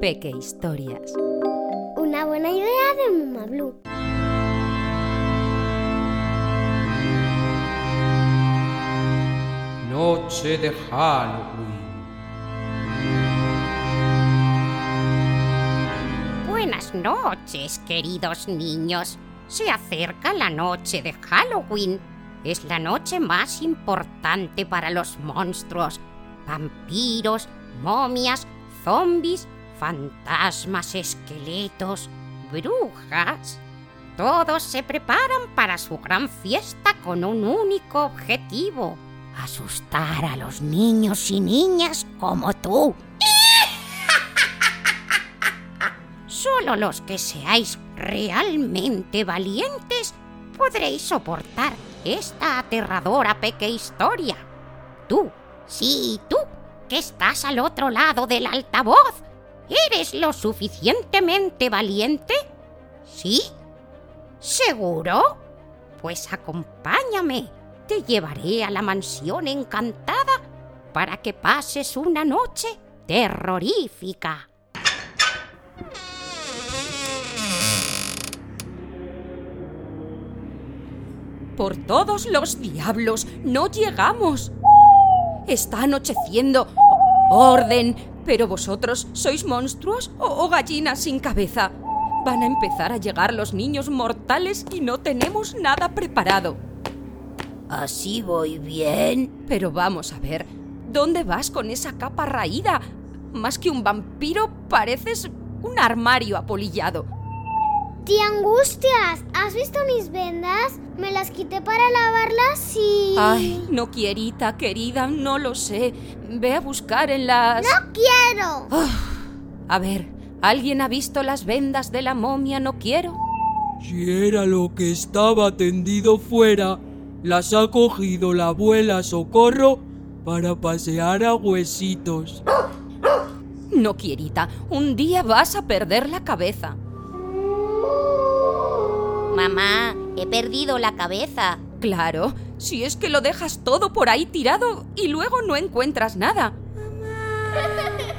Peque Historias. Una buena idea de Mama Blue. Noche de Halloween. Buenas noches, queridos niños. Se acerca la noche de Halloween. Es la noche más importante para los monstruos, vampiros, momias, zombies, fantasmas, esqueletos, brujas. Todos se preparan para su gran fiesta con un único objetivo, asustar a los niños y niñas como tú. Solo los que seáis realmente valientes podréis soportar esta aterradora peque historia. Tú, sí, tú, que estás al otro lado del altavoz, ¿eres lo suficientemente valiente? ¿Sí? ¿Seguro? Pues acompáñame. Te llevaré a la mansión encantada para que pases una noche terrorífica. Por todos los diablos, no llegamos. Está anocheciendo. Orden. Pero vosotros, ¿sois monstruos o, o gallinas sin cabeza? Van a empezar a llegar los niños mortales y no tenemos nada preparado. ¿Así voy bien? Pero vamos a ver, ¿dónde vas con esa capa raída? Más que un vampiro, pareces un armario apolillado. Tía Angustias, ¿has visto mis vendas? Me las quité para lavarlas y... Ay, no quierita, querida, no lo sé. Ve a buscar en las... ¡No quiero! A ver, ¿alguien ha visto las vendas de la momia no quiero? Si era lo que estaba tendido fuera, las ha cogido la abuela Socorro para pasear a huesitos. No quierita, un día vas a perder la cabeza. Mamá, he perdido la cabeza. Claro, si es que lo dejas todo por ahí tirado y luego no encuentras nada.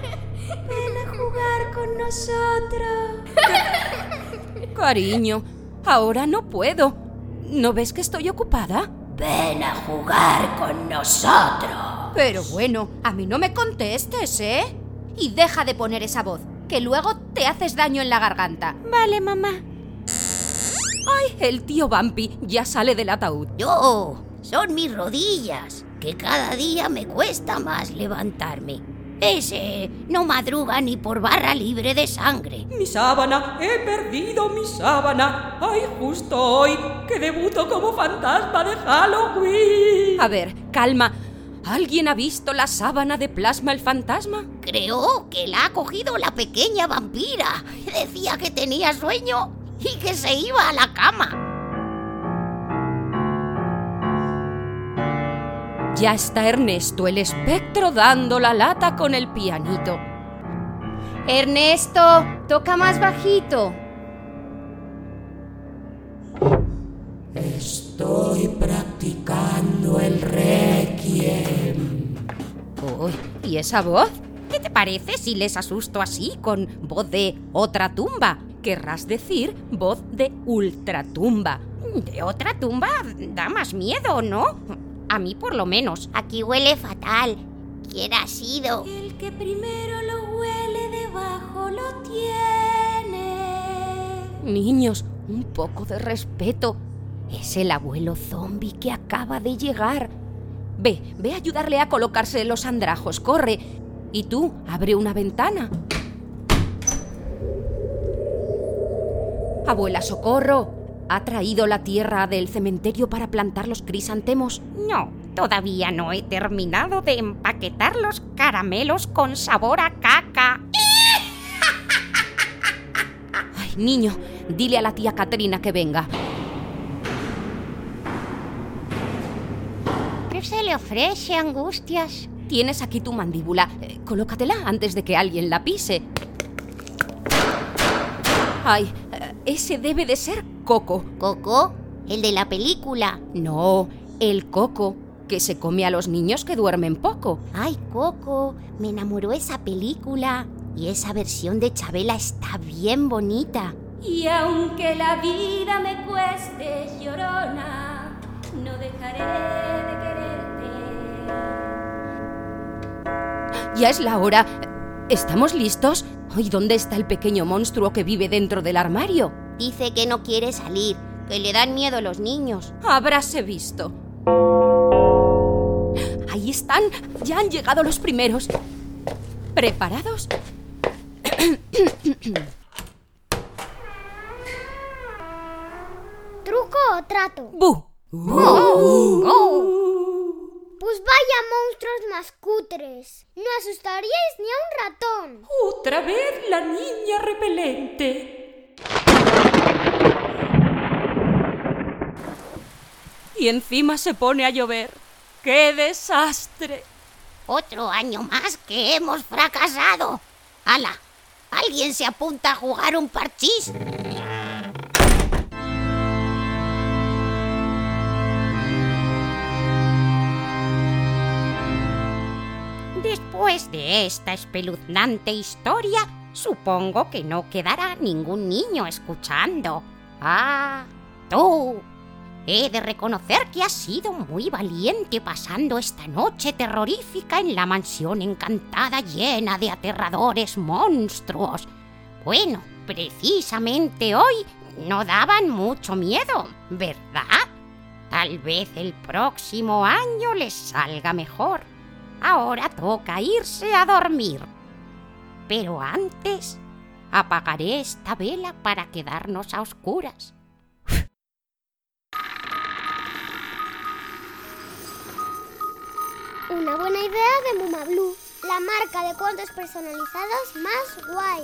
Ven a jugar con nosotros. Cariño, ahora no puedo. ¿No ves que estoy ocupada? Ven a jugar con nosotros. Pero bueno, a mí no me contestes, ¿eh? Y deja de poner esa voz, que luego te haces daño en la garganta. Vale, mamá. ¡Ay, el tío Vampi ya sale del ataúd! Yo, son mis rodillas, que cada día me cuesta más levantarme. Ese no madruga ni por barra libre de sangre. Mi sábana, he perdido mi sábana. Ay, justo hoy que debuto como fantasma de Halloween. A ver, calma. ¿Alguien ha visto la sábana de plasma el fantasma? Creo que la ha cogido la pequeña vampira. Decía que tenía sueño y que se iba a la cama. Ya está Ernesto, el espectro, dando la lata con el pianito. Ernesto, toca más bajito. Estoy practicando el requiem. Uy, ¿y esa voz? ¿Qué te parece si les asusto así con voz de otra tumba? Querrás decir voz de ultratumba. De otra tumba da más miedo, ¿no? A mí por lo menos. Aquí huele fatal. ¿Quién ha sido? El que primero lo huele debajo lo tiene. Niños, un poco de respeto. Es el abuelo zombie que acaba de llegar. Ve, ve a ayudarle a colocarse los andrajos, corre. Y tú, abre una ventana. Abuela Socorro, ¿ha traído la tierra del cementerio para plantar los crisantemos? No, todavía no he terminado de empaquetar los caramelos con sabor a caca. Ay, niño, dile a la tía Caterina que venga. ¿Qué se le ofrece, Angustias? Tienes aquí tu mandíbula. Eh, colócatela antes de que alguien la pise. Ay, ese debe de ser Coco. ¿Coco? ¿El de la película? No, el Coco, que se come a los niños que duermen poco. Ay, Coco, me enamoró esa película. Y esa versión de Chabela está bien bonita. Y aunque la vida me cueste llorona, no dejaré de quererte. Ya es la hora. ¿Estamos listos? ¿Y dónde está el pequeño monstruo que vive dentro del armario? Dice que no quiere salir, que le dan miedo los niños. Habráse visto. Ahí están. Ya han llegado los primeros. ¿Preparados? ¿Truco o trato? ¡Bu! Pues vaya monstruos más cutres. No asustaríais ni a un ratón. Otra vez la niña repelente. Y encima se pone a llover. ¡Qué desastre! Otro año más que hemos fracasado. ¡Hala! ¿Alguien se apunta a jugar un parchís? De esta espeluznante historia, supongo que no quedará ningún niño escuchando. Ah, tú. He de reconocer que has sido muy valiente pasando esta noche terrorífica en la mansión encantada llena de aterradores monstruos. Bueno, precisamente hoy no daban mucho miedo, ¿verdad? Tal vez el próximo año les salga mejor. Ahora toca irse a dormir. Pero antes, apagaré esta vela para quedarnos a oscuras. Una buena idea de Muma Blue, la marca de cuentos personalizados más guay.